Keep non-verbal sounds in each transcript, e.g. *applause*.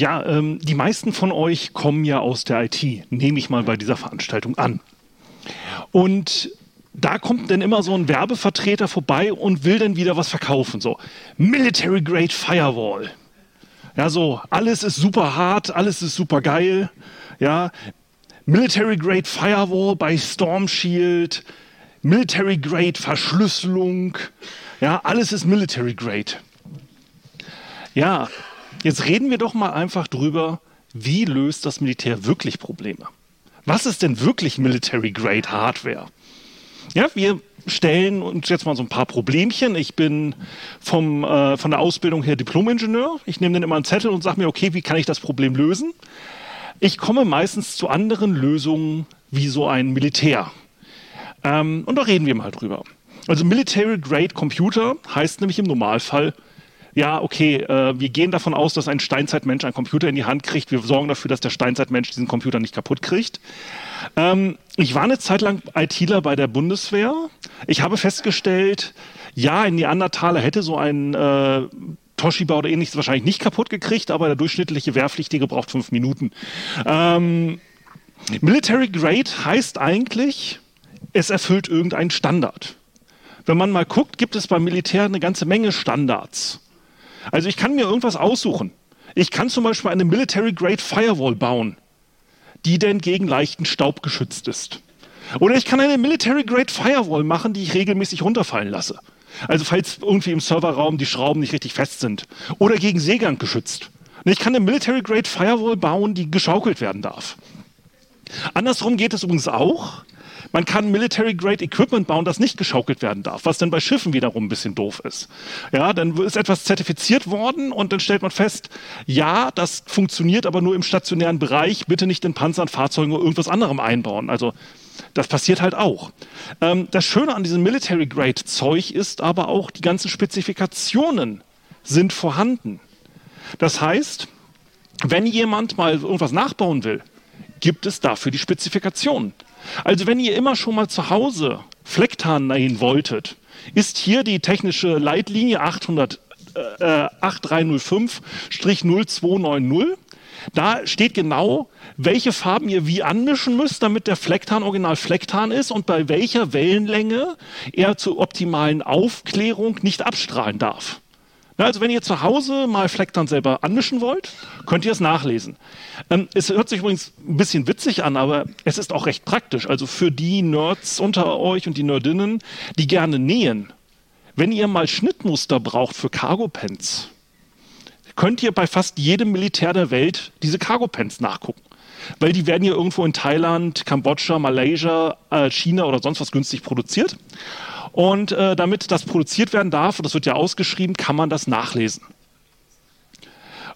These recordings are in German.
Ja, ähm, die meisten von euch kommen ja aus der IT, nehme ich mal bei dieser Veranstaltung an. Und da kommt dann immer so ein Werbevertreter vorbei und will dann wieder was verkaufen. So, Military Grade Firewall. Ja, so, alles ist super hart, alles ist super geil. Ja, Military Grade Firewall bei Storm Shield, Military Grade Verschlüsselung. Ja, alles ist Military Grade. Ja, jetzt reden wir doch mal einfach drüber, wie löst das Militär wirklich Probleme? Was ist denn wirklich Military Grade Hardware? Ja, wir stellen uns jetzt mal so ein paar Problemchen. Ich bin vom, äh, von der Ausbildung her Diplom-Ingenieur. Ich nehme dann immer einen Zettel und sage mir, okay, wie kann ich das Problem lösen? Ich komme meistens zu anderen Lösungen wie so ein Militär. Ähm, und da reden wir mal drüber. Also Military Grade Computer heißt nämlich im Normalfall, ja, okay, äh, wir gehen davon aus, dass ein Steinzeitmensch einen Computer in die Hand kriegt. Wir sorgen dafür, dass der Steinzeitmensch diesen Computer nicht kaputt kriegt. Ähm, ich war eine Zeit lang ITler bei der Bundeswehr. Ich habe festgestellt, ja, ein Neandertaler hätte so ein äh, Toshiba oder ähnliches wahrscheinlich nicht kaputt gekriegt, aber der durchschnittliche Wehrpflichtige braucht fünf Minuten. Ähm, Military Grade heißt eigentlich, es erfüllt irgendeinen Standard. Wenn man mal guckt, gibt es beim Militär eine ganze Menge Standards. Also ich kann mir irgendwas aussuchen. Ich kann zum Beispiel eine Military Grade Firewall bauen, die denn gegen leichten Staub geschützt ist. Oder ich kann eine Military Grade Firewall machen, die ich regelmäßig runterfallen lasse. Also falls irgendwie im Serverraum die Schrauben nicht richtig fest sind. Oder gegen Seegang geschützt. Und ich kann eine Military Grade Firewall bauen, die geschaukelt werden darf. Andersrum geht es übrigens auch. Man kann Military-Grade Equipment bauen, das nicht geschaukelt werden darf, was dann bei Schiffen wiederum ein bisschen doof ist. Ja, dann ist etwas zertifiziert worden und dann stellt man fest, ja, das funktioniert aber nur im stationären Bereich, bitte nicht in Panzern, Fahrzeugen oder irgendwas anderem einbauen. Also das passiert halt auch. Ähm, das Schöne an diesem Military-Grade-Zeug ist aber auch, die ganzen Spezifikationen sind vorhanden. Das heißt, wenn jemand mal irgendwas nachbauen will, gibt es dafür die Spezifikationen. Also wenn ihr immer schon mal zu Hause Flecktarn nähen wolltet, ist hier die technische Leitlinie 800, äh, 8305-0290. Da steht genau, welche Farben ihr wie anmischen müsst, damit der Flecktarn original Flecktarn ist und bei welcher Wellenlänge er zur optimalen Aufklärung nicht abstrahlen darf. Also wenn ihr zu Hause mal Fleck dann selber anmischen wollt, könnt ihr es nachlesen. Ähm, es hört sich übrigens ein bisschen witzig an, aber es ist auch recht praktisch. Also für die Nerds unter euch und die Nerdinnen, die gerne nähen, wenn ihr mal Schnittmuster braucht für Cargo-Pants, könnt ihr bei fast jedem Militär der Welt diese Cargo-Pants nachgucken. Weil die werden ja irgendwo in Thailand, Kambodscha, Malaysia, äh, China oder sonst was günstig produziert. Und äh, damit das produziert werden darf, und das wird ja ausgeschrieben, kann man das nachlesen.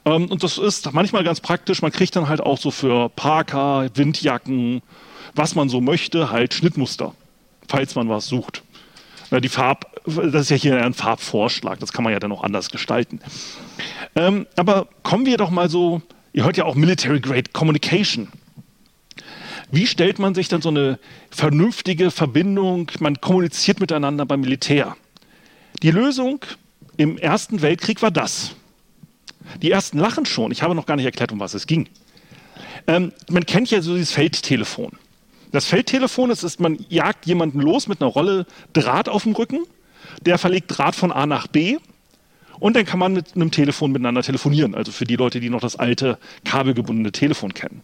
Ähm, und das ist manchmal ganz praktisch. Man kriegt dann halt auch so für Parker, Windjacken, was man so möchte, halt Schnittmuster, falls man was sucht. Na, die Farb, das ist ja hier ein Farbvorschlag, das kann man ja dann auch anders gestalten. Ähm, aber kommen wir doch mal so, ihr hört ja auch Military Grade Communication. Wie stellt man sich dann so eine vernünftige Verbindung, man kommuniziert miteinander beim Militär? Die Lösung im Ersten Weltkrieg war das. Die ersten lachen schon. Ich habe noch gar nicht erklärt, um was es ging. Ähm, man kennt ja so dieses Feldtelefon. Das Feldtelefon ist, ist, man jagt jemanden los mit einer Rolle Draht auf dem Rücken. Der verlegt Draht von A nach B. Und dann kann man mit einem Telefon miteinander telefonieren. Also für die Leute, die noch das alte kabelgebundene Telefon kennen.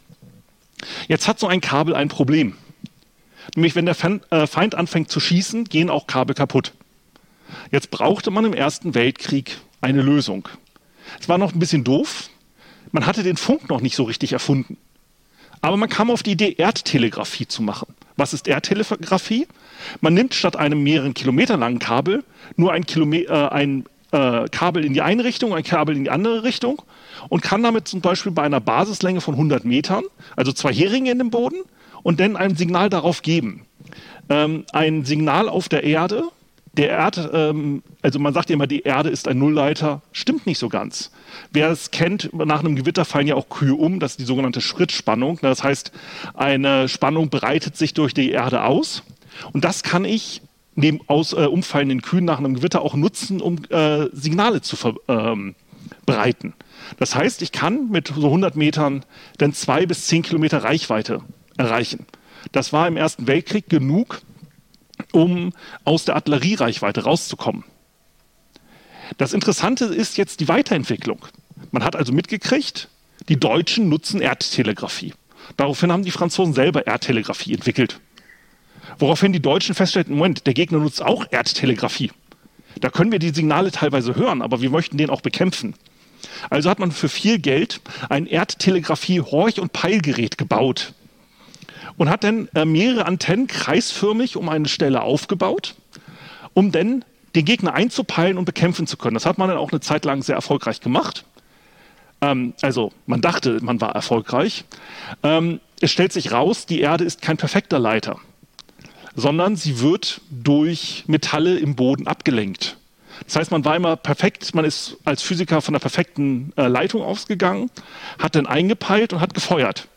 Jetzt hat so ein Kabel ein Problem. Nämlich, wenn der äh, Feind anfängt zu schießen, gehen auch Kabel kaputt. Jetzt brauchte man im Ersten Weltkrieg eine Lösung. Es war noch ein bisschen doof. Man hatte den Funk noch nicht so richtig erfunden. Aber man kam auf die Idee, Erdtelegrafie zu machen. Was ist Erdtelegrafie? Man nimmt statt einem mehreren Kilometer langen Kabel nur ein, Kilome äh, ein äh, Kabel in die eine Richtung, ein Kabel in die andere Richtung und kann damit zum Beispiel bei einer Basislänge von 100 Metern, also zwei Heringe in dem Boden, und dann ein Signal darauf geben. Ähm, ein Signal auf der Erde, der Erd, ähm, also man sagt ja immer, die Erde ist ein Nullleiter, stimmt nicht so ganz. Wer es kennt, nach einem Gewitter fallen ja auch Kühe um, das ist die sogenannte Schrittspannung. Das heißt, eine Spannung breitet sich durch die Erde aus. Und das kann ich neben aus, äh, umfallenden Kühen nach einem Gewitter auch nutzen, um äh, Signale zu ver ähm. Das heißt, ich kann mit so 100 Metern dann zwei bis zehn Kilometer Reichweite erreichen. Das war im Ersten Weltkrieg genug, um aus der Artilleriereichweite rauszukommen. Das Interessante ist jetzt die Weiterentwicklung. Man hat also mitgekriegt, die Deutschen nutzen Erdtelegrafie. Daraufhin haben die Franzosen selber Erdtelegrafie entwickelt. Woraufhin die Deutschen feststellten, Moment, der Gegner nutzt auch Erdtelegrafie. Da können wir die Signale teilweise hören, aber wir möchten den auch bekämpfen. Also hat man für viel Geld ein Erdtelegrafie-Horch- und Peilgerät gebaut und hat dann äh, mehrere Antennen kreisförmig um eine Stelle aufgebaut, um dann den Gegner einzupeilen und bekämpfen zu können. Das hat man dann auch eine Zeit lang sehr erfolgreich gemacht. Ähm, also man dachte, man war erfolgreich. Ähm, es stellt sich raus, die Erde ist kein perfekter Leiter, sondern sie wird durch Metalle im Boden abgelenkt. Das heißt, man war immer perfekt, man ist als Physiker von der perfekten äh, Leitung ausgegangen, hat dann eingepeilt und hat gefeuert.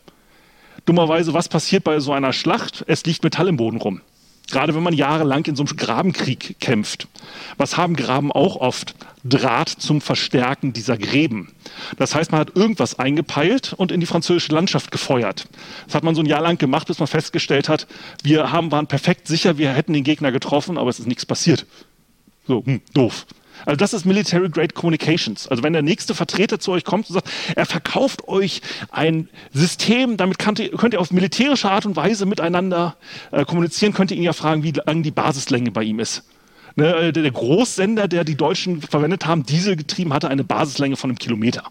Dummerweise, was passiert bei so einer Schlacht? Es liegt Metall im Boden rum. Gerade wenn man jahrelang in so einem Grabenkrieg kämpft. Was haben Graben auch oft? Draht zum Verstärken dieser Gräben. Das heißt, man hat irgendwas eingepeilt und in die französische Landschaft gefeuert. Das hat man so ein Jahr lang gemacht, bis man festgestellt hat, wir haben, waren perfekt sicher, wir hätten den Gegner getroffen, aber es ist nichts passiert. So, hm, doof. Also das ist Military Grade Communications. Also wenn der nächste Vertreter zu euch kommt und sagt, er verkauft euch ein System, damit könnt ihr, könnt ihr auf militärische Art und Weise miteinander äh, kommunizieren, könnt ihr ihn ja fragen, wie lang die Basislänge bei ihm ist. Ne, äh, der Großsender, der die Deutschen verwendet haben, Dieselgetrieben, hatte eine Basislänge von einem Kilometer.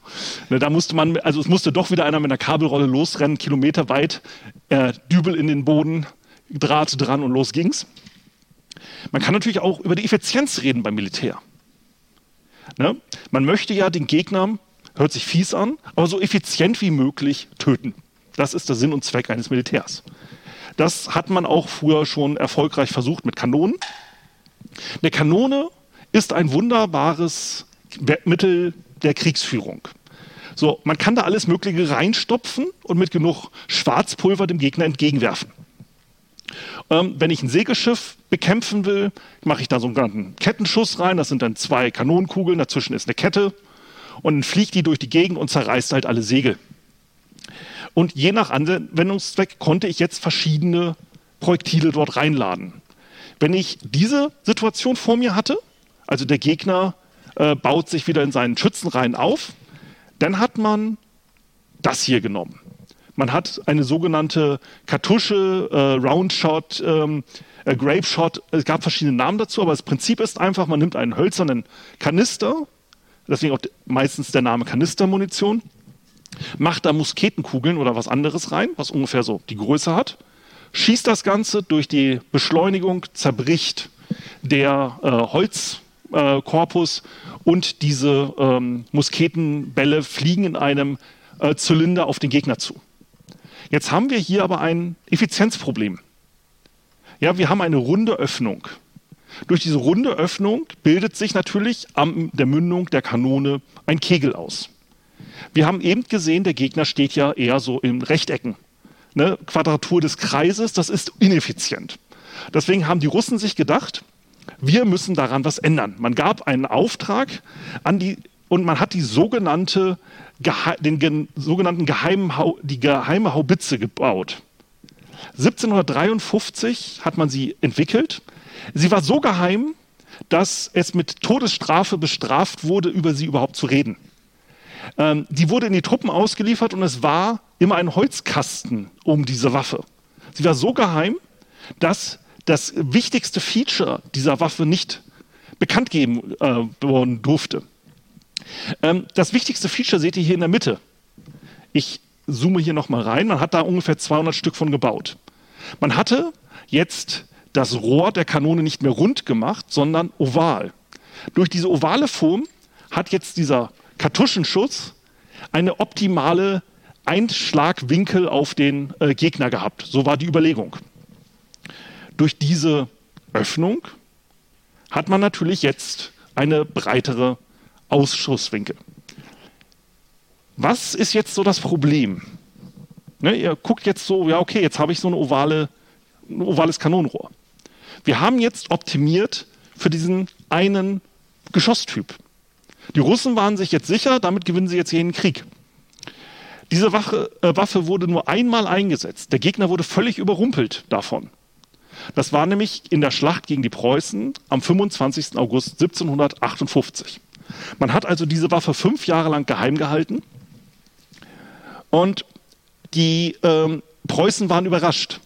Ne, da musste man, also es musste doch wieder einer mit einer Kabelrolle losrennen, kilometerweit, äh, Dübel in den Boden, Draht dran und los ging's. Man kann natürlich auch über die Effizienz reden beim Militär. Ne? Man möchte ja den Gegner, hört sich fies an, aber so effizient wie möglich töten. Das ist der Sinn und Zweck eines Militärs. Das hat man auch früher schon erfolgreich versucht mit Kanonen. Eine Kanone ist ein wunderbares Mittel der Kriegsführung. So, man kann da alles Mögliche reinstopfen und mit genug Schwarzpulver dem Gegner entgegenwerfen. Ähm, wenn ich ein Segelschiff bekämpfen will, mache ich da so einen Kettenschuss rein. Das sind dann zwei Kanonenkugeln, dazwischen ist eine Kette. Und dann fliegt die durch die Gegend und zerreißt halt alle Segel. Und je nach Anwendungszweck konnte ich jetzt verschiedene Projektile dort reinladen. Wenn ich diese Situation vor mir hatte, also der Gegner äh, baut sich wieder in seinen Schützenreihen auf, dann hat man das hier genommen. Man hat eine sogenannte Kartusche, äh, Roundshot, ähm, äh, Grape Shot. Es gab verschiedene Namen dazu, aber das Prinzip ist einfach, man nimmt einen hölzernen Kanister, deswegen auch meistens der Name Kanistermunition, macht da Musketenkugeln oder was anderes rein, was ungefähr so die Größe hat, schießt das Ganze durch die Beschleunigung, zerbricht der äh, Holzkorpus äh, und diese ähm, Musketenbälle fliegen in einem äh, Zylinder auf den Gegner zu. Jetzt haben wir hier aber ein Effizienzproblem. Ja, wir haben eine runde Öffnung. Durch diese runde Öffnung bildet sich natürlich an der Mündung der Kanone ein Kegel aus. Wir haben eben gesehen, der Gegner steht ja eher so in Rechtecken. Ne? Quadratur des Kreises, das ist ineffizient. Deswegen haben die Russen sich gedacht, wir müssen daran was ändern. Man gab einen Auftrag an die und man hat die sogenannte den sogenannten geheimen, die geheime Haubitze gebaut. 1753 hat man sie entwickelt. Sie war so geheim, dass es mit Todesstrafe bestraft wurde, über sie überhaupt zu reden. Ähm, die wurde in die Truppen ausgeliefert und es war immer ein Holzkasten um diese Waffe. Sie war so geheim, dass das wichtigste Feature dieser Waffe nicht bekannt geben äh, worden durfte. Ähm, das wichtigste Feature seht ihr hier in der Mitte. Ich zoome hier nochmal rein. Man hat da ungefähr 200 Stück von gebaut. Man hatte jetzt das Rohr der Kanone nicht mehr rund gemacht, sondern oval. Durch diese ovale Form hat jetzt dieser Kartuschenschuss eine optimale Einschlagwinkel auf den äh, Gegner gehabt. So war die Überlegung. Durch diese Öffnung hat man natürlich jetzt eine breitere Ausschusswinkel. Was ist jetzt so das Problem? Ne, ihr guckt jetzt so, ja, okay, jetzt habe ich so eine ovale, ein ovales Kanonenrohr. Wir haben jetzt optimiert für diesen einen Geschosstyp. Die Russen waren sich jetzt sicher, damit gewinnen sie jetzt jeden Krieg. Diese Waffe, äh, Waffe wurde nur einmal eingesetzt. Der Gegner wurde völlig überrumpelt davon. Das war nämlich in der Schlacht gegen die Preußen am 25. August 1758. Man hat also diese Waffe fünf Jahre lang geheim gehalten und die ähm, Preußen waren überrascht.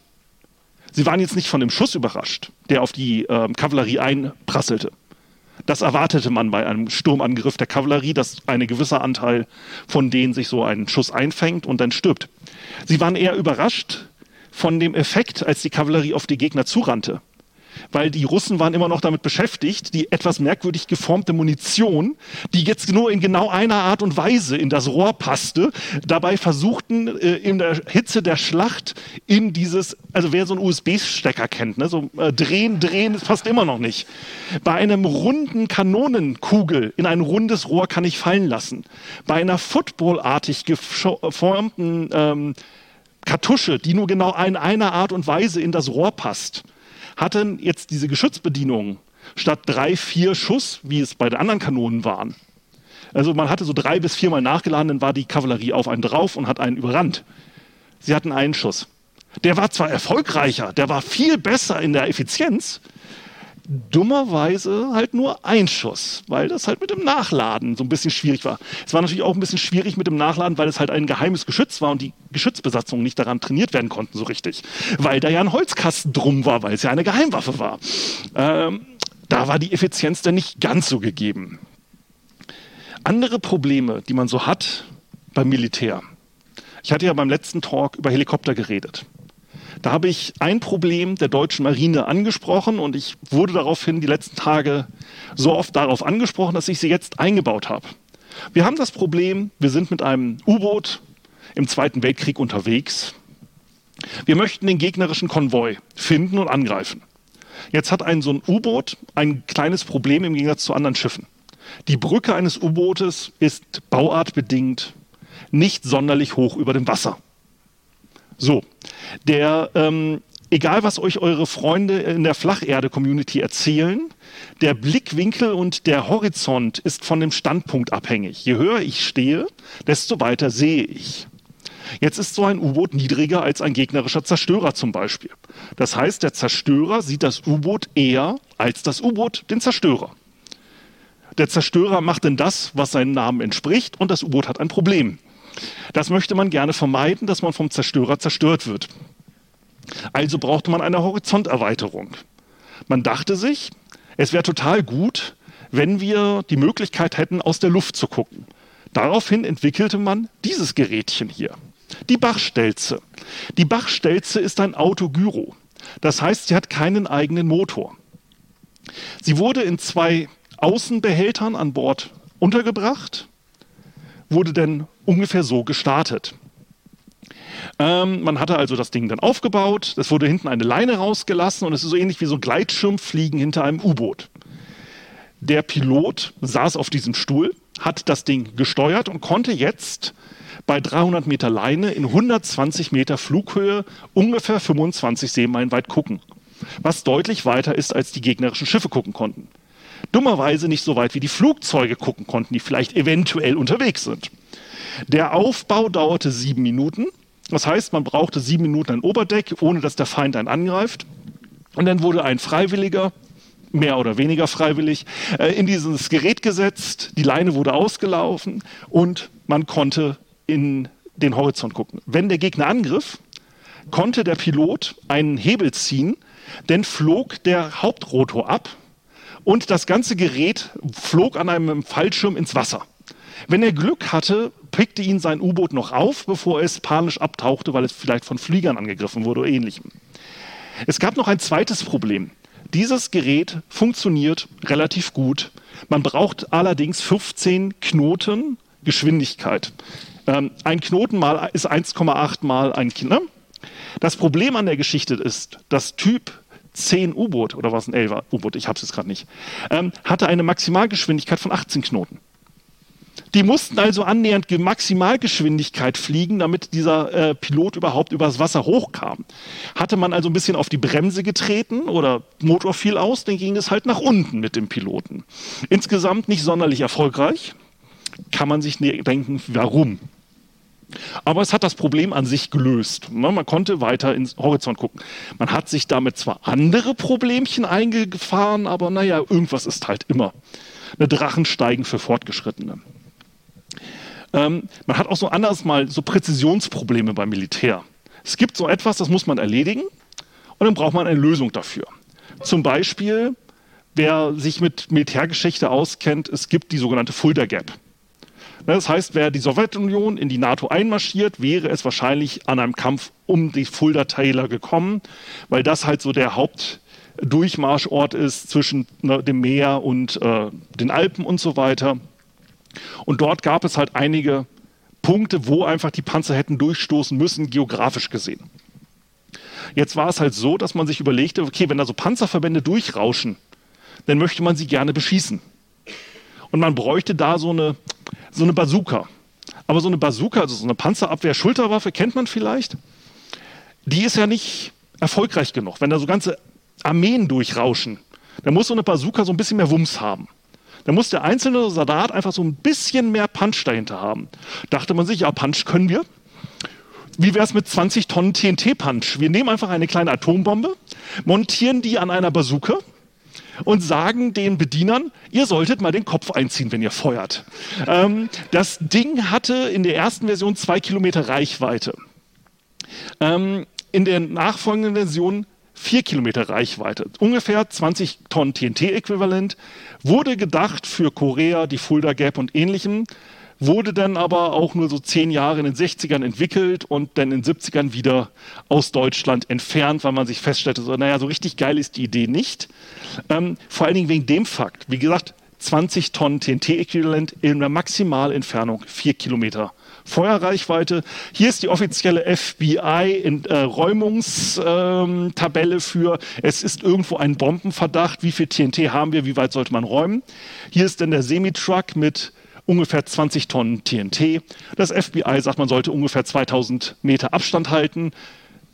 Sie waren jetzt nicht von dem Schuss überrascht, der auf die ähm, Kavallerie einprasselte. Das erwartete man bei einem Sturmangriff der Kavallerie, dass ein gewisser Anteil von denen sich so einen Schuss einfängt und dann stirbt. Sie waren eher überrascht von dem Effekt, als die Kavallerie auf die Gegner zurannte weil die Russen waren immer noch damit beschäftigt, die etwas merkwürdig geformte Munition, die jetzt nur in genau einer Art und Weise in das Rohr passte, dabei versuchten äh, in der Hitze der Schlacht in dieses, also wer so einen USB-Stecker kennt, ne, so äh, drehen, drehen, das passt immer noch nicht. Bei einem runden Kanonenkugel in ein rundes Rohr kann ich fallen lassen. Bei einer footballartig geformten ähm, Kartusche, die nur genau in einer Art und Weise in das Rohr passt, hatten jetzt diese Geschützbedienungen statt drei, vier Schuss, wie es bei den anderen Kanonen waren. Also man hatte so drei bis viermal nachgeladen, dann war die Kavallerie auf einen drauf und hat einen überrannt. Sie hatten einen Schuss. Der war zwar erfolgreicher, der war viel besser in der Effizienz, dummerweise halt nur ein Schuss, weil das halt mit dem Nachladen so ein bisschen schwierig war. Es war natürlich auch ein bisschen schwierig mit dem Nachladen, weil es halt ein geheimes Geschütz war und die Geschützbesatzungen nicht daran trainiert werden konnten so richtig, weil da ja ein Holzkasten drum war, weil es ja eine Geheimwaffe war. Ähm, da war die Effizienz dann nicht ganz so gegeben. Andere Probleme, die man so hat beim Militär. Ich hatte ja beim letzten Talk über Helikopter geredet. Da habe ich ein Problem der deutschen Marine angesprochen und ich wurde daraufhin die letzten Tage so oft darauf angesprochen, dass ich sie jetzt eingebaut habe. Wir haben das Problem, wir sind mit einem U-Boot im Zweiten Weltkrieg unterwegs. Wir möchten den gegnerischen Konvoi finden und angreifen. Jetzt hat ein so ein U-Boot ein kleines Problem im Gegensatz zu anderen Schiffen. Die Brücke eines U-Bootes ist bauartbedingt nicht sonderlich hoch über dem Wasser. So, der, ähm, egal was euch eure Freunde in der Flacherde-Community erzählen, der Blickwinkel und der Horizont ist von dem Standpunkt abhängig. Je höher ich stehe, desto weiter sehe ich. Jetzt ist so ein U-Boot niedriger als ein gegnerischer Zerstörer zum Beispiel. Das heißt, der Zerstörer sieht das U-Boot eher als das U-Boot den Zerstörer. Der Zerstörer macht denn das, was seinem Namen entspricht, und das U-Boot hat ein Problem. Das möchte man gerne vermeiden, dass man vom Zerstörer zerstört wird. Also brauchte man eine Horizonterweiterung. Man dachte sich, es wäre total gut, wenn wir die Möglichkeit hätten, aus der Luft zu gucken. Daraufhin entwickelte man dieses Gerätchen hier, die Bachstelze. Die Bachstelze ist ein Autogyro. Das heißt, sie hat keinen eigenen Motor. Sie wurde in zwei Außenbehältern an Bord untergebracht wurde denn ungefähr so gestartet. Ähm, man hatte also das Ding dann aufgebaut, es wurde hinten eine Leine rausgelassen und es ist so ähnlich wie so Gleitschirmfliegen hinter einem U-Boot. Der Pilot saß auf diesem Stuhl, hat das Ding gesteuert und konnte jetzt bei 300 Meter Leine in 120 Meter Flughöhe ungefähr 25 Seemeilen weit gucken, was deutlich weiter ist, als die gegnerischen Schiffe gucken konnten dummerweise nicht so weit wie die Flugzeuge gucken konnten, die vielleicht eventuell unterwegs sind. Der Aufbau dauerte sieben Minuten. Das heißt, man brauchte sieben Minuten ein Oberdeck, ohne dass der Feind einen angreift. Und dann wurde ein Freiwilliger, mehr oder weniger freiwillig, äh, in dieses Gerät gesetzt. Die Leine wurde ausgelaufen und man konnte in den Horizont gucken. Wenn der Gegner angriff, konnte der Pilot einen Hebel ziehen, denn flog der Hauptrotor ab und das ganze Gerät flog an einem Fallschirm ins Wasser. Wenn er Glück hatte, pickte ihn sein U-Boot noch auf, bevor es panisch abtauchte, weil es vielleicht von Fliegern angegriffen wurde oder ähnlichem. Es gab noch ein zweites Problem. Dieses Gerät funktioniert relativ gut. Man braucht allerdings 15 Knoten Geschwindigkeit. Ähm, ein Knoten mal ist 1,8 mal ein Kinder. Das Problem an der Geschichte ist, das Typ 10 U-Boot oder was ein 11er U-Boot, ich habe es jetzt gerade nicht, ähm, hatte eine Maximalgeschwindigkeit von 18 Knoten. Die mussten also annähernd Maximalgeschwindigkeit fliegen, damit dieser äh, Pilot überhaupt übers Wasser hochkam. Hatte man also ein bisschen auf die Bremse getreten oder Motor fiel aus, dann ging es halt nach unten mit dem Piloten. Insgesamt nicht sonderlich erfolgreich. Kann man sich ne-, denken, warum? Aber es hat das Problem an sich gelöst. Ne, man konnte weiter ins Horizont gucken. Man hat sich damit zwar andere Problemchen eingefahren, aber naja, irgendwas ist halt immer. Eine Drachensteigen für Fortgeschrittene. Ähm, man hat auch so anders mal so Präzisionsprobleme beim Militär. Es gibt so etwas, das muss man erledigen und dann braucht man eine Lösung dafür. Zum Beispiel, wer sich mit Militärgeschichte auskennt, es gibt die sogenannte Fulda Gap. Das heißt, wäre die Sowjetunion in die NATO einmarschiert, wäre es wahrscheinlich an einem Kampf um die Fulda Täler gekommen, weil das halt so der Hauptdurchmarschort ist zwischen ne, dem Meer und äh, den Alpen und so weiter. Und dort gab es halt einige Punkte, wo einfach die Panzer hätten durchstoßen müssen, geografisch gesehen. Jetzt war es halt so, dass man sich überlegte, okay, wenn da so Panzerverbände durchrauschen, dann möchte man sie gerne beschießen. Und man bräuchte da so eine, so eine Bazooka. Aber so eine Bazooka, also so eine Panzerabwehr-Schulterwaffe, kennt man vielleicht, die ist ja nicht erfolgreich genug. Wenn da so ganze Armeen durchrauschen, dann muss so eine Bazooka so ein bisschen mehr Wumms haben. Da muss der einzelne Soldat einfach so ein bisschen mehr Punch dahinter haben. Dachte man sich, ja, Punch können wir. Wie wäre es mit 20 Tonnen TNT-Punch? Wir nehmen einfach eine kleine Atombombe, montieren die an einer Bazooka und sagen den Bedienern, ihr solltet mal den Kopf einziehen, wenn ihr feuert. Ähm, das Ding hatte in der ersten Version zwei Kilometer Reichweite. Ähm, in der nachfolgenden Version vier Kilometer Reichweite, ungefähr 20 Tonnen TNT-Äquivalent, wurde gedacht für Korea, die Fulda Gap und ähnlichem, wurde dann aber auch nur so zehn Jahre in den 60ern entwickelt und dann in den 70ern wieder aus Deutschland entfernt, weil man sich feststellte, so, naja, so richtig geil ist die Idee nicht. Ähm, vor allen Dingen wegen dem Fakt, wie gesagt, 20 Tonnen TNT-Äquivalent in der Maximalentfernung vier Kilometer Feuerreichweite. Hier ist die offizielle FBI-Räumungstabelle ähm, für, es ist irgendwo ein Bombenverdacht, wie viel TNT haben wir, wie weit sollte man räumen. Hier ist dann der Semitruck mit ungefähr 20 Tonnen TNT. Das FBI sagt, man sollte ungefähr 2000 Meter Abstand halten.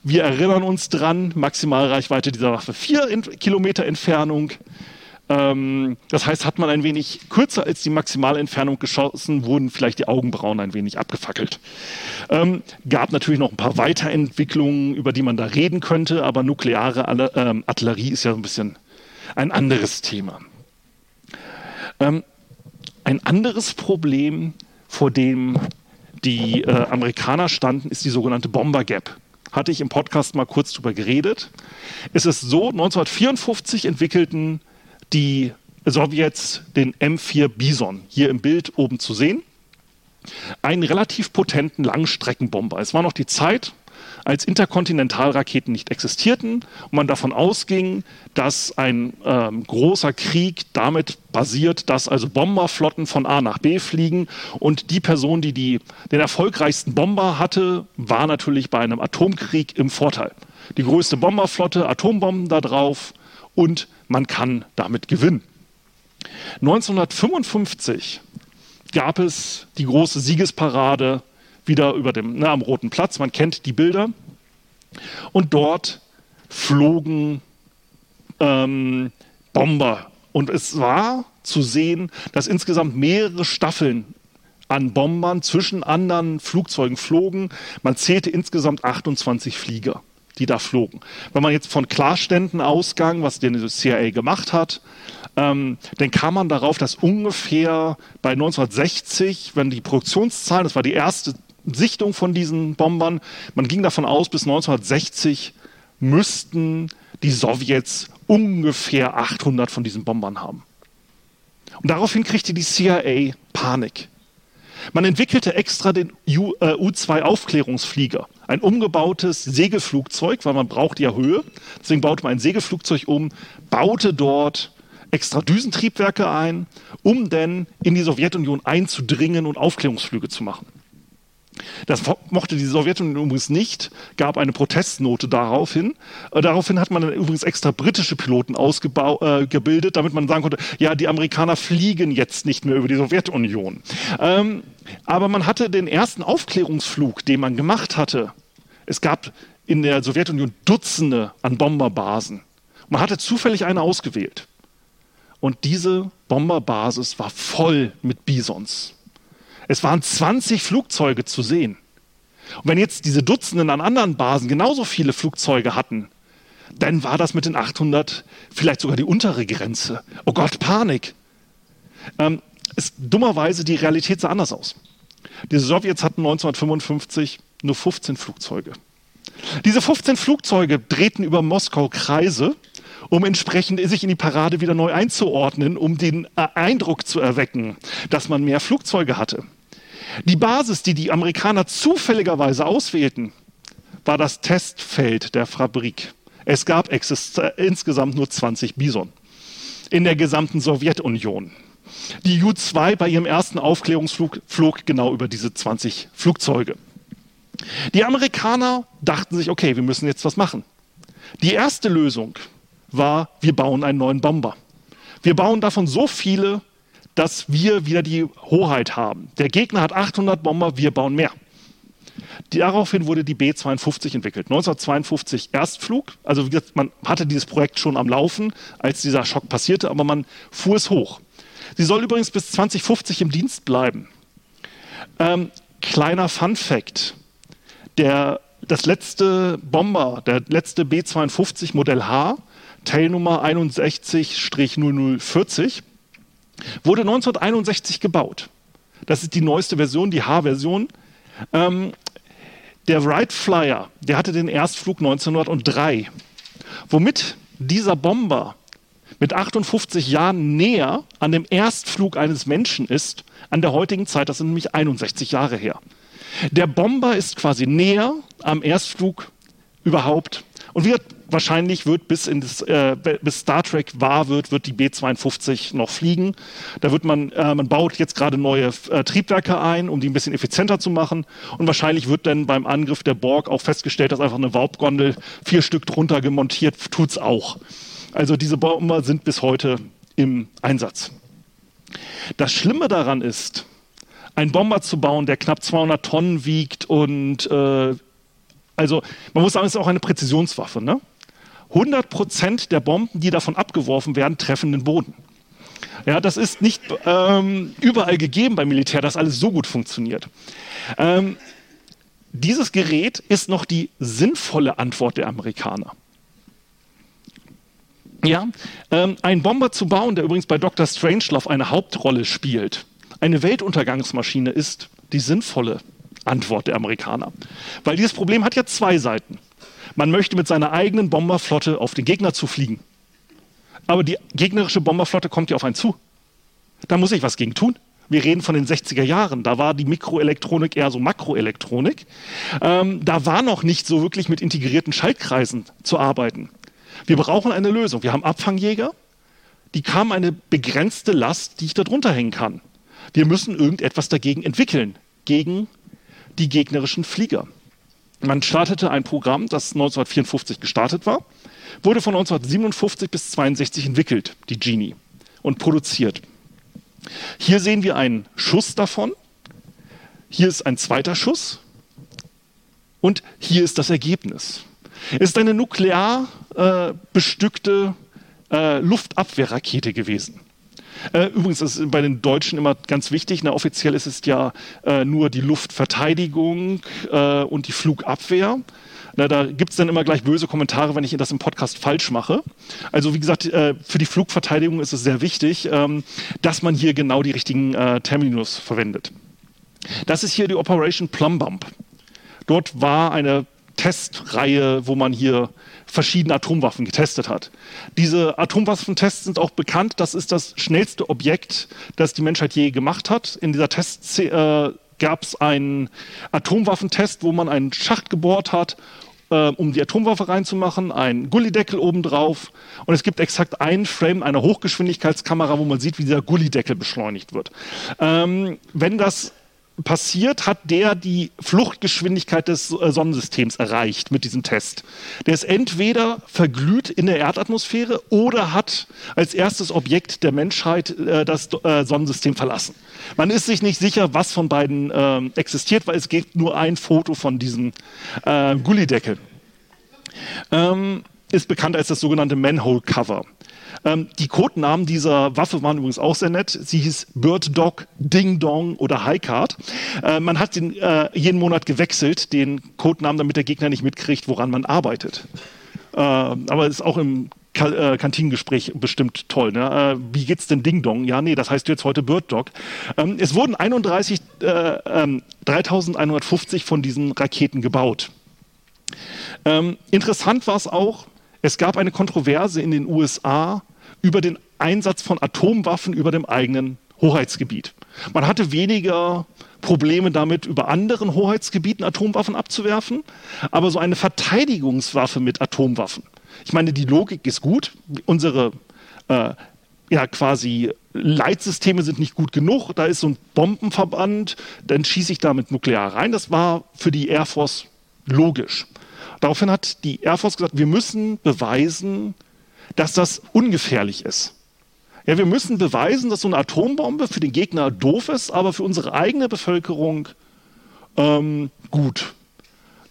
Wir erinnern uns dran, Maximalreichweite dieser Waffe 4 Kilometer Entfernung. Ähm, das heißt, hat man ein wenig kürzer als die Maximalentfernung geschossen, wurden vielleicht die Augenbrauen ein wenig abgefackelt. Ähm, gab natürlich noch ein paar Weiterentwicklungen, über die man da reden könnte, aber nukleare ähm, Artillerie ist ja ein bisschen ein anderes Thema. Ähm, ein anderes Problem, vor dem die äh, Amerikaner standen, ist die sogenannte Bomber Gap hatte ich im Podcast mal kurz drüber geredet. Es ist so, 1954 entwickelten die Sowjets den M4 Bison hier im Bild oben zu sehen. Einen relativ potenten Langstreckenbomber. Es war noch die Zeit, als Interkontinentalraketen nicht existierten und man davon ausging, dass ein ähm, großer Krieg damit basiert, dass also Bomberflotten von A nach B fliegen und die Person, die, die den erfolgreichsten Bomber hatte, war natürlich bei einem Atomkrieg im Vorteil. Die größte Bomberflotte, Atombomben da drauf und man kann damit gewinnen. 1955 gab es die große Siegesparade wieder über dem, ne, am Roten Platz. Man kennt die Bilder. Und dort flogen ähm, Bomber. Und es war zu sehen, dass insgesamt mehrere Staffeln an Bombern zwischen anderen Flugzeugen flogen. Man zählte insgesamt 28 Flieger die da flogen. Wenn man jetzt von Klarständen ausgang, was die CIA gemacht hat, ähm, dann kam man darauf, dass ungefähr bei 1960, wenn die Produktionszahlen, das war die erste Sichtung von diesen Bombern, man ging davon aus, bis 1960 müssten die Sowjets ungefähr 800 von diesen Bombern haben. Und daraufhin kriegte die CIA Panik. Man entwickelte extra den U-2-Aufklärungsflieger, äh, ein umgebautes Segelflugzeug, weil man braucht ja Höhe. Deswegen baute man ein Segelflugzeug um, baute dort extra Düsentriebwerke ein, um dann in die Sowjetunion einzudringen und Aufklärungsflüge zu machen. Das mochte die Sowjetunion übrigens nicht, gab eine Protestnote daraufhin. Äh, daraufhin hat man dann übrigens extra britische Piloten ausgebildet, äh, damit man sagen konnte, ja, die Amerikaner fliegen jetzt nicht mehr über die Sowjetunion. Ähm, aber man hatte den ersten Aufklärungsflug, den man gemacht hatte. Es gab in der Sowjetunion Dutzende an Bomberbasen. Man hatte zufällig eine ausgewählt. Und diese Bomberbasis war voll mit Bisons. Es waren 20 Flugzeuge zu sehen. Und wenn jetzt diese Dutzenden an anderen Basen genauso viele Flugzeuge hatten, dann war das mit den 800 vielleicht sogar die untere Grenze. Oh Gott, Panik. Ähm, ist dummerweise die Realität sah anders aus. Die Sowjets hatten 1955 nur 15 Flugzeuge. Diese 15 Flugzeuge drehten über Moskau Kreise, um entsprechend sich in die Parade wieder neu einzuordnen, um den äh, Eindruck zu erwecken, dass man mehr Flugzeuge hatte. Die Basis, die die Amerikaner zufälligerweise auswählten, war das Testfeld der Fabrik. Es gab insgesamt nur 20 Bison in der gesamten Sowjetunion. Die U-2 bei ihrem ersten Aufklärungsflug flog genau über diese 20 Flugzeuge. Die Amerikaner dachten sich, okay, wir müssen jetzt was machen. Die erste Lösung war, wir bauen einen neuen Bomber. Wir bauen davon so viele, dass wir wieder die Hoheit haben. Der Gegner hat 800 Bomber, wir bauen mehr. Daraufhin wurde die B-52 entwickelt. 1952 Erstflug, also man hatte dieses Projekt schon am Laufen, als dieser Schock passierte, aber man fuhr es hoch. Sie soll übrigens bis 2050 im Dienst bleiben. Ähm, kleiner Fun Fact: der, Das letzte Bomber, der letzte B-52 Modell H, Tailnummer 61-0040, wurde 1961 gebaut. Das ist die neueste Version, die H-Version. Ähm, der Wright Flyer, der hatte den Erstflug 1903, womit dieser Bomber mit 58 Jahren näher an dem Erstflug eines Menschen ist, an der heutigen Zeit, das sind nämlich 61 Jahre her. Der Bomber ist quasi näher am Erstflug überhaupt und wird wahrscheinlich wird bis, in das, äh, bis Star Trek wahr wird, wird die B-52 noch fliegen. Da wird man, äh, man baut jetzt gerade neue äh, Triebwerke ein, um die ein bisschen effizienter zu machen. Und wahrscheinlich wird dann beim Angriff der Borg auch festgestellt, dass einfach eine Warp-Gondel vier Stück drunter gemontiert tut's auch. Also diese Bomber sind bis heute im Einsatz. Das Schlimme daran ist, einen Bomber zu bauen, der knapp 200 Tonnen wiegt und äh, also man muss sagen, es ist auch eine Präzisionswaffe. Ne? 100 Prozent der Bomben, die davon abgeworfen werden, treffen den Boden. Ja, das ist nicht ähm, überall gegeben beim Militär, dass alles so gut funktioniert. Ähm, dieses Gerät ist noch die sinnvolle Antwort der Amerikaner. Ja, ähm, einen Bomber zu bauen, der übrigens bei Dr. Strangelove eine Hauptrolle spielt, eine Weltuntergangsmaschine ist die sinnvolle Antwort der Amerikaner. Weil dieses Problem hat ja zwei Seiten. Man möchte mit seiner eigenen Bomberflotte auf den Gegner zufliegen. Aber die gegnerische Bomberflotte kommt ja auf einen zu. Da muss ich was gegen tun. Wir reden von den 60er Jahren. Da war die Mikroelektronik eher so Makroelektronik. Ähm, da war noch nicht so wirklich mit integrierten Schaltkreisen zu arbeiten. Wir brauchen eine Lösung. Wir haben Abfangjäger. Die kamen eine begrenzte Last, die ich da drunter hängen kann. Wir müssen irgendetwas dagegen entwickeln, gegen die gegnerischen Flieger. Man startete ein Programm, das 1954 gestartet war, wurde von 1957 bis 1962 entwickelt, die Genie, und produziert. Hier sehen wir einen Schuss davon. Hier ist ein zweiter Schuss. Und hier ist das Ergebnis. Es ist eine nuklear äh, bestückte äh, Luftabwehrrakete gewesen. Äh, übrigens ist bei den Deutschen immer ganz wichtig, na, offiziell ist es ja äh, nur die Luftverteidigung äh, und die Flugabwehr. Na, da gibt es dann immer gleich böse Kommentare, wenn ich das im Podcast falsch mache. Also wie gesagt, äh, für die Flugverteidigung ist es sehr wichtig, ähm, dass man hier genau die richtigen äh, Terminus verwendet. Das ist hier die Operation Plum Bump. Dort war eine Testreihe, wo man hier verschiedene Atomwaffen getestet hat. Diese Atomwaffentests sind auch bekannt. Das ist das schnellste Objekt, das die Menschheit je gemacht hat. In dieser Test äh, gab es einen Atomwaffentest, wo man einen Schacht gebohrt hat, äh, um die Atomwaffe reinzumachen, einen Gullideckel obendrauf. Und es gibt exakt einen Frame einer Hochgeschwindigkeitskamera, wo man sieht, wie dieser Gullideckel beschleunigt wird. Ähm, wenn das passiert, hat der die Fluchtgeschwindigkeit des äh, Sonnensystems erreicht mit diesem Test. Der ist entweder verglüht in der Erdatmosphäre oder hat als erstes Objekt der Menschheit äh, das äh, Sonnensystem verlassen. Man ist sich nicht sicher, was von beiden äh, existiert, weil es gibt nur ein Foto von diesem äh, Gullideckel. Ähm, ist bekannt als das sogenannte Manhole Cover. Ähm, die Codenamen dieser Waffe waren übrigens auch sehr nett. Sie hieß Bird Dog, Ding Dong oder High Card. Äh, man hat den äh, jeden Monat gewechselt, den Codenamen, damit der Gegner nicht mitkriegt, woran man arbeitet. Äh, aber ist auch im Ka äh, Kantinengespräch bestimmt toll. Ne? Äh, wie geht's denn Ding Dong? Ja, nee, das heißt jetzt heute Bird Dog. Ähm, es wurden 31, äh, 3150 ähm, von diesen Raketen gebaut. Ähm, interessant war es auch, es gab eine Kontroverse in den USA über den Einsatz von Atomwaffen über dem eigenen Hoheitsgebiet. Man hatte weniger Probleme damit, über anderen Hoheitsgebieten Atomwaffen abzuwerfen, aber so eine Verteidigungswaffe mit Atomwaffen. Ich meine, die Logik ist gut. Unsere äh, ja quasi Leitsysteme sind nicht gut genug. Da ist so ein Bombenverband, dann schieße ich damit nuklear rein. Das war für die Air Force logisch. Daraufhin hat die Air Force gesagt, wir müssen beweisen, dass das ungefährlich ist. Ja, wir müssen beweisen, dass so eine Atombombe für den Gegner doof ist, aber für unsere eigene Bevölkerung ähm, gut.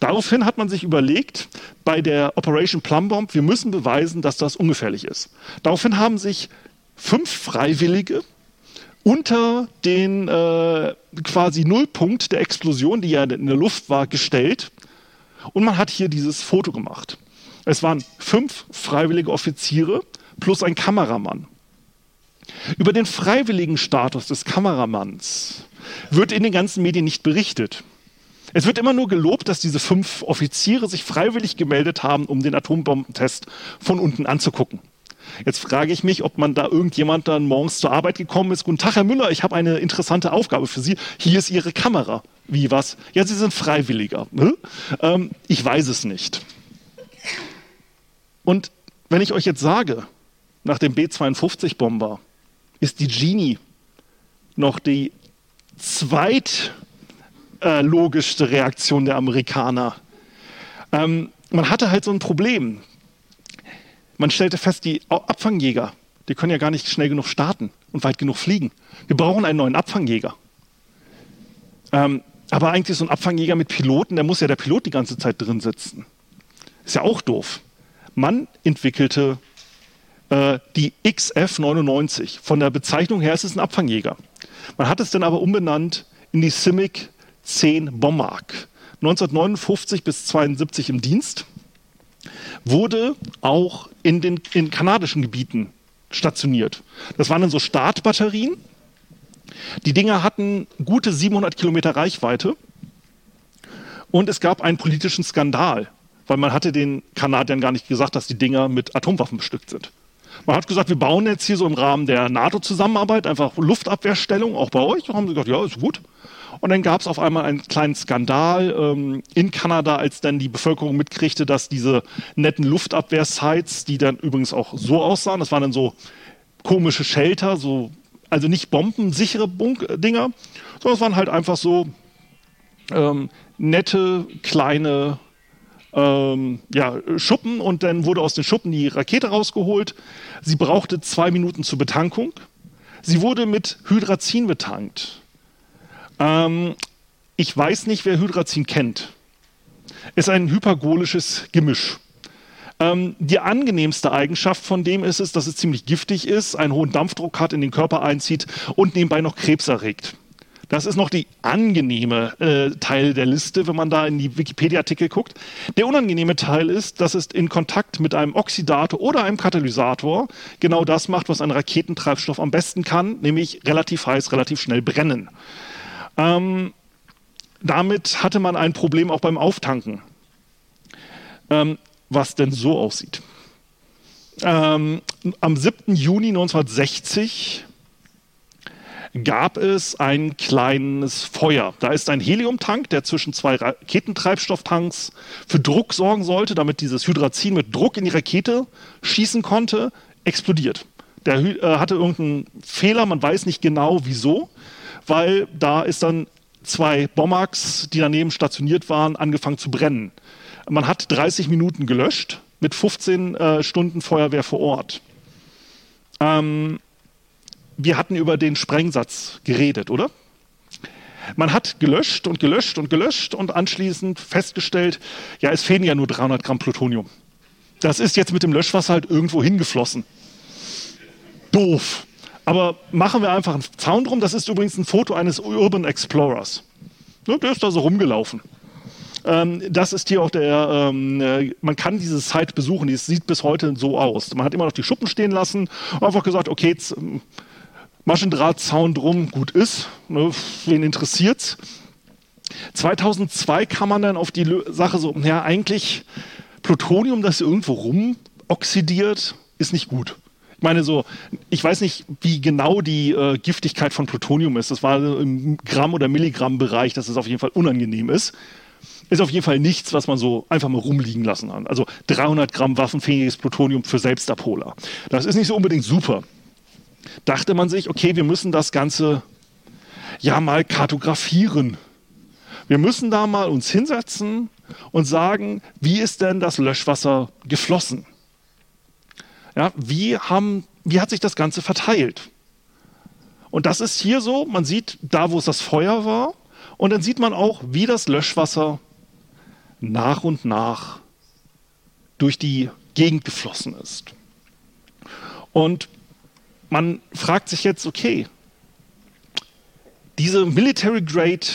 Daraufhin hat man sich überlegt, bei der Operation Plum Bomb, wir müssen beweisen, dass das ungefährlich ist. Daraufhin haben sich fünf Freiwillige unter den äh, quasi Nullpunkt der Explosion, die ja in der Luft war, gestellt. Und man hat hier dieses Foto gemacht. Es waren fünf freiwillige Offiziere plus ein Kameramann. Über den freiwilligen Status des Kameramanns wird in den ganzen Medien nicht berichtet. Es wird immer nur gelobt, dass diese fünf Offiziere sich freiwillig gemeldet haben, um den Atombombentest von unten anzugucken. Jetzt frage ich mich, ob man da irgendjemand dann morgens zur Arbeit gekommen ist. Guten Tag, Herr Müller, ich habe eine interessante Aufgabe für Sie. Hier ist Ihre Kamera. Wie was? Ja, Sie sind Freiwilliger. Ne? Ähm, ich weiß es nicht. Und wenn ich euch jetzt sage, nach dem B-52-Bomber ist die Genie noch die zweitlogischste äh, Reaktion der Amerikaner. Ähm, man hatte halt so ein Problem. Man stellte fest, die Abfangjäger, die können ja gar nicht schnell genug starten und weit genug fliegen. Wir brauchen einen neuen Abfangjäger. Ähm, aber eigentlich so ein Abfangjäger mit Piloten, der muss ja der Pilot die ganze Zeit drin sitzen. Ist ja auch doof. Man entwickelte äh, die XF-99. Von der Bezeichnung her ist es ein Abfangjäger. Man hat es dann aber umbenannt in die Simic 10 Bommark. 1959 bis 1972 im Dienst, wurde auch in den in kanadischen Gebieten stationiert. Das waren dann so Startbatterien. Die Dinger hatten gute 700 Kilometer Reichweite und es gab einen politischen Skandal, weil man hatte den Kanadiern gar nicht gesagt, dass die Dinger mit Atomwaffen bestückt sind. Man hat gesagt, wir bauen jetzt hier so im Rahmen der NATO-Zusammenarbeit einfach Luftabwehrstellung, auch bei euch. Da haben sie gesagt, ja, ist gut. Und dann gab es auf einmal einen kleinen Skandal ähm, in Kanada, als dann die Bevölkerung mitkriegte, dass diese netten Luftabwehr-Sites, die dann übrigens auch so aussahen, das waren dann so komische Shelter, so, also nicht bombensichere Bunk Dinger, sondern es waren halt einfach so ähm, nette, kleine ähm, ja, Schuppen und dann wurde aus den Schuppen die Rakete rausgeholt. Sie brauchte zwei Minuten zur Betankung. Sie wurde mit Hydrazin betankt. Ähm, ich weiß nicht, wer Hydrazin kennt. Ist ein hypergolisches Gemisch. Ähm, die angenehmste Eigenschaft von dem ist es, dass es ziemlich giftig ist, einen hohen Dampfdruck hat, in den Körper einzieht und nebenbei noch Krebs erregt. Das ist noch die angenehme äh, Teil der Liste, wenn man da in die Wikipedia-Artikel guckt. Der unangenehme Teil ist, dass es in Kontakt mit einem Oxidator oder einem Katalysator genau das macht, was ein Raketentreibstoff am besten kann, nämlich relativ heiß, relativ schnell brennen. Ähm, damit hatte man ein Problem auch beim Auftanken, ähm, was denn so aussieht. Ähm, am 7. Juni 1960 gab es ein kleines Feuer. Da ist ein Heliumtank, der zwischen zwei Raketentreibstofftanks für Druck sorgen sollte, damit dieses Hydrazin mit Druck in die Rakete schießen konnte, explodiert. Der äh, hatte irgendeinen Fehler, man weiß nicht genau wieso, weil da ist dann zwei Bommax, die daneben stationiert waren, angefangen zu brennen. Man hat 30 Minuten gelöscht mit 15 äh, Stunden Feuerwehr vor Ort. Ähm, wir hatten über den Sprengsatz geredet, oder? Man hat gelöscht und gelöscht und gelöscht und anschließend festgestellt, ja, es fehlen ja nur 300 Gramm Plutonium. Das ist jetzt mit dem Löschwasser halt irgendwo hingeflossen. Doof. Aber machen wir einfach einen Zaun drum. Das ist übrigens ein Foto eines Urban Explorers. Der ist da so rumgelaufen. Ähm, das ist hier auch der, ähm, äh, man kann diese Site besuchen, die sieht bis heute so aus. Man hat immer noch die Schuppen stehen lassen einfach gesagt, okay, ähm, Maschendrahtzaun drum, gut ist, ne, wen interessiert's. 2002 kam man dann auf die Sache so, ja, eigentlich Plutonium, das irgendwo rum oxidiert, ist nicht gut. Ich meine so, ich weiß nicht, wie genau die äh, Giftigkeit von Plutonium ist. Das war im Gramm- oder Milligramm-Bereich, dass es auf jeden Fall unangenehm ist. Ist auf jeden Fall nichts, was man so einfach mal rumliegen lassen kann. Also 300 Gramm waffenfähiges Plutonium für Selbstabholer. Das ist nicht so unbedingt super. Dachte man sich, okay, wir müssen das Ganze ja mal kartografieren. Wir müssen da mal uns hinsetzen und sagen, wie ist denn das Löschwasser geflossen? Ja, wie, haben, wie hat sich das Ganze verteilt? Und das ist hier so, man sieht da, wo es das Feuer war, und dann sieht man auch, wie das Löschwasser nach und nach durch die Gegend geflossen ist. Und man fragt sich jetzt, okay, diese Military Grade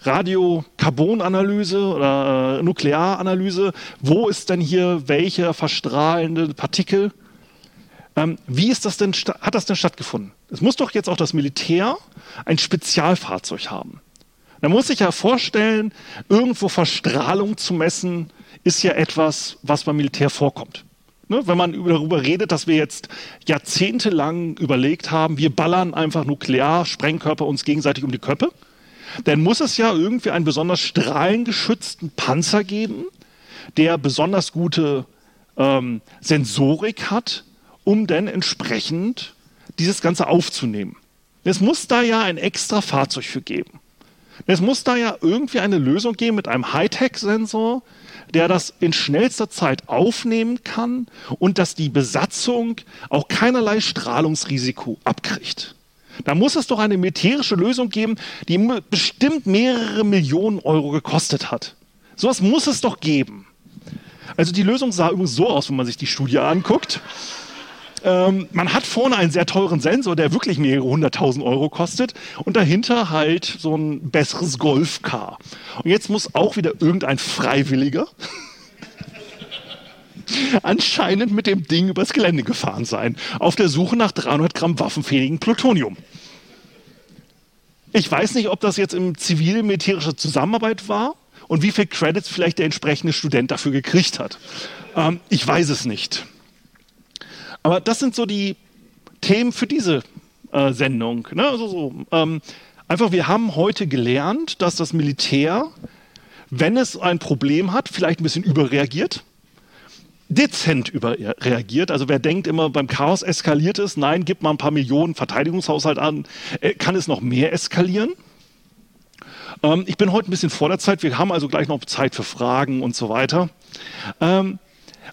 Radiokarbonanalyse oder äh, Nuklearanalyse, wo ist denn hier welcher verstrahlende Partikel? Ähm, wie ist das denn, hat das denn stattgefunden? Es muss doch jetzt auch das Militär ein Spezialfahrzeug haben. Da muss sich ja vorstellen, irgendwo Verstrahlung zu messen, ist ja etwas, was beim Militär vorkommt. Ne, wenn man darüber redet, dass wir jetzt jahrzehntelang überlegt haben, wir ballern einfach Nuklearsprengkörper uns gegenseitig um die Köpfe, dann muss es ja irgendwie einen besonders strahlengeschützten Panzer geben, der besonders gute ähm, Sensorik hat, um dann entsprechend dieses Ganze aufzunehmen. Es muss da ja ein extra Fahrzeug für geben. Es muss da ja irgendwie eine Lösung geben mit einem Hightech-Sensor, der das in schnellster Zeit aufnehmen kann und dass die Besatzung auch keinerlei Strahlungsrisiko abkriegt. Da muss es doch eine militärische Lösung geben, die bestimmt mehrere Millionen Euro gekostet hat. Sowas muss es doch geben. Also die Lösung sah übrigens so aus, wenn man sich die Studie anguckt. Ähm, man hat vorne einen sehr teuren Sensor, der wirklich mehrere hunderttausend Euro kostet und dahinter halt so ein besseres Golfcar. Und jetzt muss auch wieder irgendein Freiwilliger anscheinend mit dem Ding übers Gelände gefahren sein, auf der Suche nach 300 Gramm waffenfähigen Plutonium. Ich weiß nicht, ob das jetzt im zivil-militärischer Zusammenarbeit war und wie viel Credits vielleicht der entsprechende Student dafür gekriegt hat. Ähm, ich weiß es nicht. Aber das sind so die Themen für diese äh, Sendung. Ne? Also so, ähm, einfach, wir haben heute gelernt, dass das Militär, wenn es ein Problem hat, vielleicht ein bisschen überreagiert dezent überreagiert. Also wer denkt immer, beim Chaos eskaliert es, nein, gibt mal ein paar Millionen Verteidigungshaushalt an, äh, kann es noch mehr eskalieren? Ähm, ich bin heute ein bisschen vor der Zeit, wir haben also gleich noch Zeit für Fragen und so weiter. Ähm,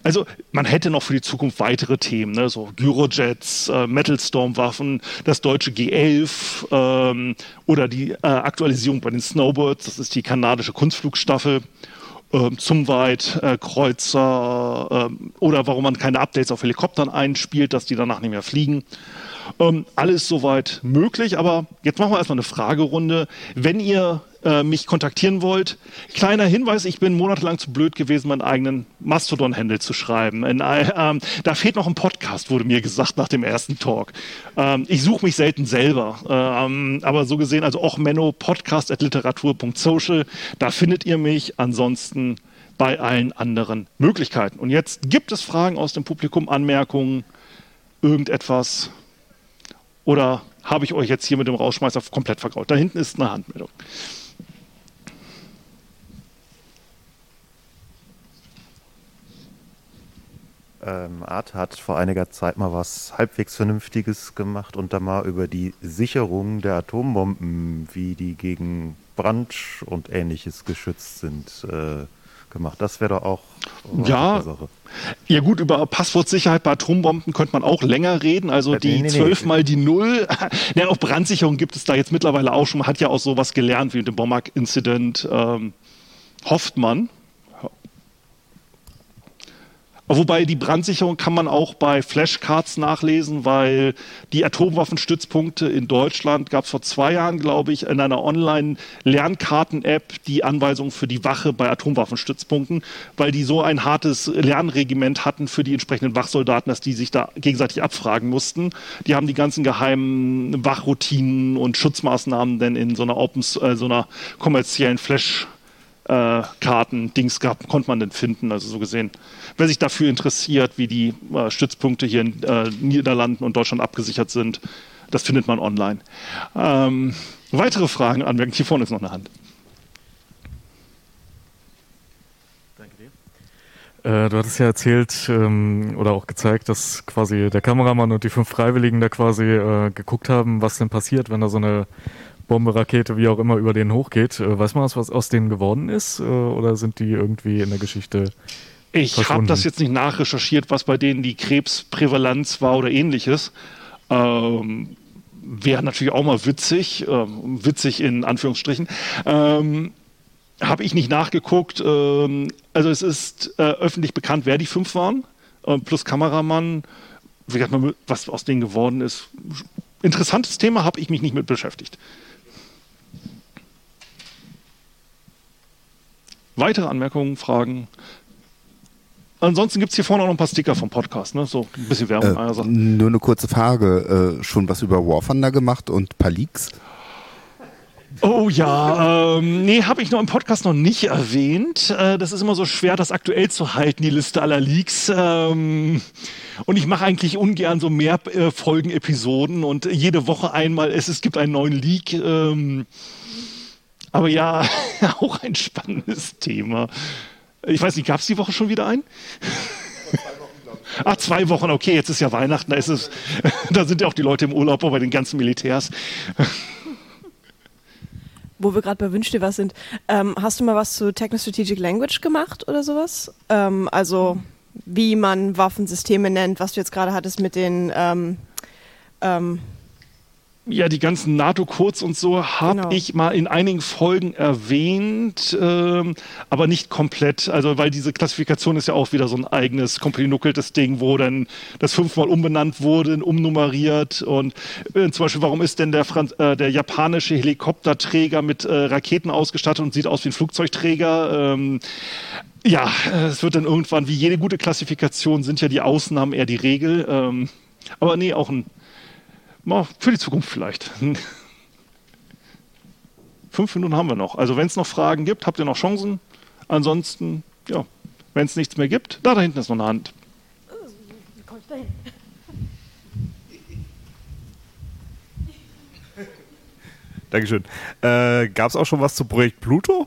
also man hätte noch für die Zukunft weitere Themen, ne? so Gyrojets, äh, Metalstorm-Waffen, das deutsche G11 ähm, oder die äh, Aktualisierung bei den Snowbirds, das ist die kanadische Kunstflugstaffel zum Weit, äh, Kreuzer äh, oder warum man keine Updates auf Helikoptern einspielt, dass die danach nicht mehr fliegen. Ähm, alles soweit möglich, aber jetzt machen wir erstmal eine Fragerunde. Wenn ihr äh, mich kontaktieren wollt, kleiner Hinweis, ich bin monatelang zu blöd gewesen, meinen eigenen Mastodon-Handle zu schreiben. In, äh, ähm, da fehlt noch ein Podcast, wurde mir gesagt nach dem ersten Talk. Ähm, ich suche mich selten selber, ähm, aber so gesehen, also auch Menno, podcast at literatur.social, da findet ihr mich. Ansonsten bei allen anderen Möglichkeiten. Und jetzt gibt es Fragen aus dem Publikum, Anmerkungen, irgendetwas? Oder habe ich euch jetzt hier mit dem Rausschmeißer komplett vergraut? Da hinten ist eine Handmeldung. Ähm, Art hat vor einiger Zeit mal was halbwegs Vernünftiges gemacht und da mal über die Sicherung der Atombomben, wie die gegen Brand und ähnliches geschützt sind, äh, gemacht. Das wäre doch auch ja, ja gut, über Passwortsicherheit bei Atombomben könnte man auch länger reden. Also die nee, nee, 12 nee. mal die 0. *laughs* ja, auch Brandsicherung gibt es da jetzt mittlerweile auch schon. Man hat ja auch sowas gelernt wie mit dem Bomberg-Incident. Ähm, hofft man. Wobei die Brandsicherung kann man auch bei Flashcards nachlesen, weil die Atomwaffenstützpunkte in Deutschland gab es vor zwei Jahren, glaube ich, in einer Online-Lernkarten-App die Anweisung für die Wache bei Atomwaffenstützpunkten, weil die so ein hartes Lernregiment hatten für die entsprechenden Wachsoldaten, dass die sich da gegenseitig abfragen mussten. Die haben die ganzen geheimen Wachroutinen und Schutzmaßnahmen denn in so einer Open, äh, so einer kommerziellen Flash äh, Karten, Dings gab, konnte man denn finden. Also so gesehen, wer sich dafür interessiert, wie die äh, Stützpunkte hier in äh, Niederlanden und Deutschland abgesichert sind, das findet man online. Ähm, weitere Fragen, Anmerkungen? Hier vorne ist noch eine Hand. Danke dir. Äh, du hattest ja erzählt ähm, oder auch gezeigt, dass quasi der Kameramann und die fünf Freiwilligen da quasi äh, geguckt haben, was denn passiert, wenn da so eine Bombe, Rakete, wie auch immer über denen hochgeht. Äh, weiß man, was aus denen geworden ist? Äh, oder sind die irgendwie in der Geschichte? Ich habe das jetzt nicht nachrecherchiert, was bei denen die Krebsprävalenz war oder ähnliches. Ähm, Wäre natürlich auch mal witzig, ähm, witzig in Anführungsstrichen. Ähm, habe ich nicht nachgeguckt. Ähm, also es ist äh, öffentlich bekannt, wer die fünf waren, äh, plus Kameramann. Wie gesagt, was aus denen geworden ist. Interessantes Thema, habe ich mich nicht mit beschäftigt. Weitere Anmerkungen, Fragen? Ansonsten gibt es hier vorne auch noch ein paar Sticker vom Podcast, ne? so ein bisschen Werbung. Äh, nur eine kurze Frage, äh, schon was über War Thunder gemacht und ein paar Leaks? Oh ja, ähm, nee, habe ich noch im Podcast noch nicht erwähnt. Äh, das ist immer so schwer, das aktuell zu halten, die Liste aller Leaks. Ähm, und ich mache eigentlich ungern so mehr äh, Folgen-Episoden und jede Woche einmal, es, es gibt einen neuen Leak. Ähm, aber ja, *laughs* auch ein spannendes Thema. Ich weiß nicht, gab es die Woche schon wieder einen? Ach, zwei Wochen, okay, jetzt ist ja Weihnachten, da, ist es, *laughs* da sind ja auch die Leute im Urlaub bei den ganzen Militärs. *laughs* Wo wir gerade bei Wünsch dir was sind, ähm, hast du mal was zu Techno-Strategic Language gemacht oder sowas? Ähm, also wie man Waffensysteme nennt, was du jetzt gerade hattest mit den ähm, ähm ja, die ganzen NATO-Codes und so habe genau. ich mal in einigen Folgen erwähnt, ähm, aber nicht komplett. Also, weil diese Klassifikation ist ja auch wieder so ein eigenes, komplinuckeltes Ding, wo dann das fünfmal umbenannt wurde, umnummeriert. Und äh, zum Beispiel, warum ist denn der, Franz äh, der japanische Helikopterträger mit äh, Raketen ausgestattet und sieht aus wie ein Flugzeugträger? Ähm, ja, es wird dann irgendwann, wie jede gute Klassifikation, sind ja die Ausnahmen eher die Regel. Ähm, aber nee, auch ein für die Zukunft vielleicht. *laughs* Fünf Minuten haben wir noch. Also wenn es noch Fragen gibt, habt ihr noch Chancen. Ansonsten, ja, wenn es nichts mehr gibt, da, da hinten ist noch eine Hand. Wie komme ich da hin? Dankeschön. Äh, Gab es auch schon was zu Projekt Pluto?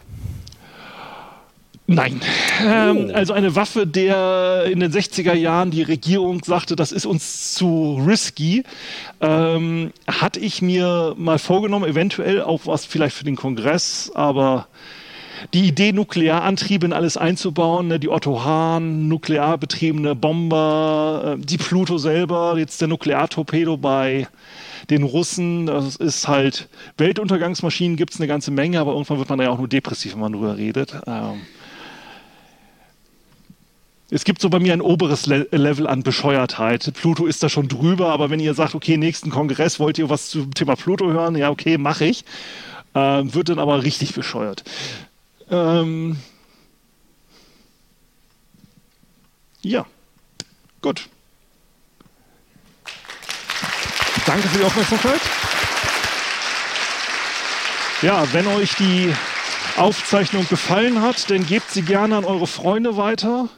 Nein. Ähm, oh. also eine Waffe, der in den 60er Jahren die Regierung sagte, das ist uns zu risky, ähm, hatte ich mir mal vorgenommen, eventuell auch was vielleicht für den Kongress, aber die Idee, Nuklearantriebe in alles einzubauen, ne, die Otto Hahn, nuklearbetriebene Bomber, äh, die Pluto selber, jetzt der Nukleartorpedo bei den Russen, das ist halt, Weltuntergangsmaschinen gibt es eine ganze Menge, aber irgendwann wird man ja auch nur depressiv, wenn man darüber redet. Ähm, es gibt so bei mir ein oberes Le Level an Bescheuertheit. Pluto ist da schon drüber, aber wenn ihr sagt, okay, nächsten Kongress wollt ihr was zum Thema Pluto hören, ja, okay, mache ich. Ähm, wird dann aber richtig bescheuert. Ähm ja, gut. Danke für die Aufmerksamkeit. Ja, wenn euch die Aufzeichnung gefallen hat, dann gebt sie gerne an eure Freunde weiter.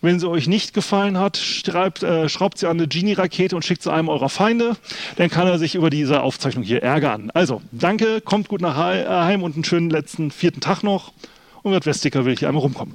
Wenn sie euch nicht gefallen hat, schreibt, äh, schraubt sie an eine Genie-Rakete und schickt sie einem eurer Feinde. Dann kann er sich über diese Aufzeichnung hier ärgern. Also, danke, kommt gut nach Heim und einen schönen letzten vierten Tag noch. Und mit Westicker will ich hier einmal rumkommen.